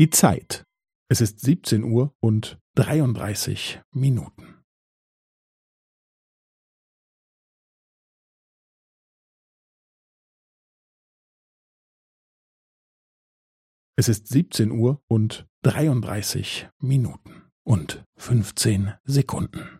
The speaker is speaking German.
Die Zeit. Es ist 17 Uhr und 33 Minuten. Es ist 17 Uhr und 33 Minuten und 15 Sekunden.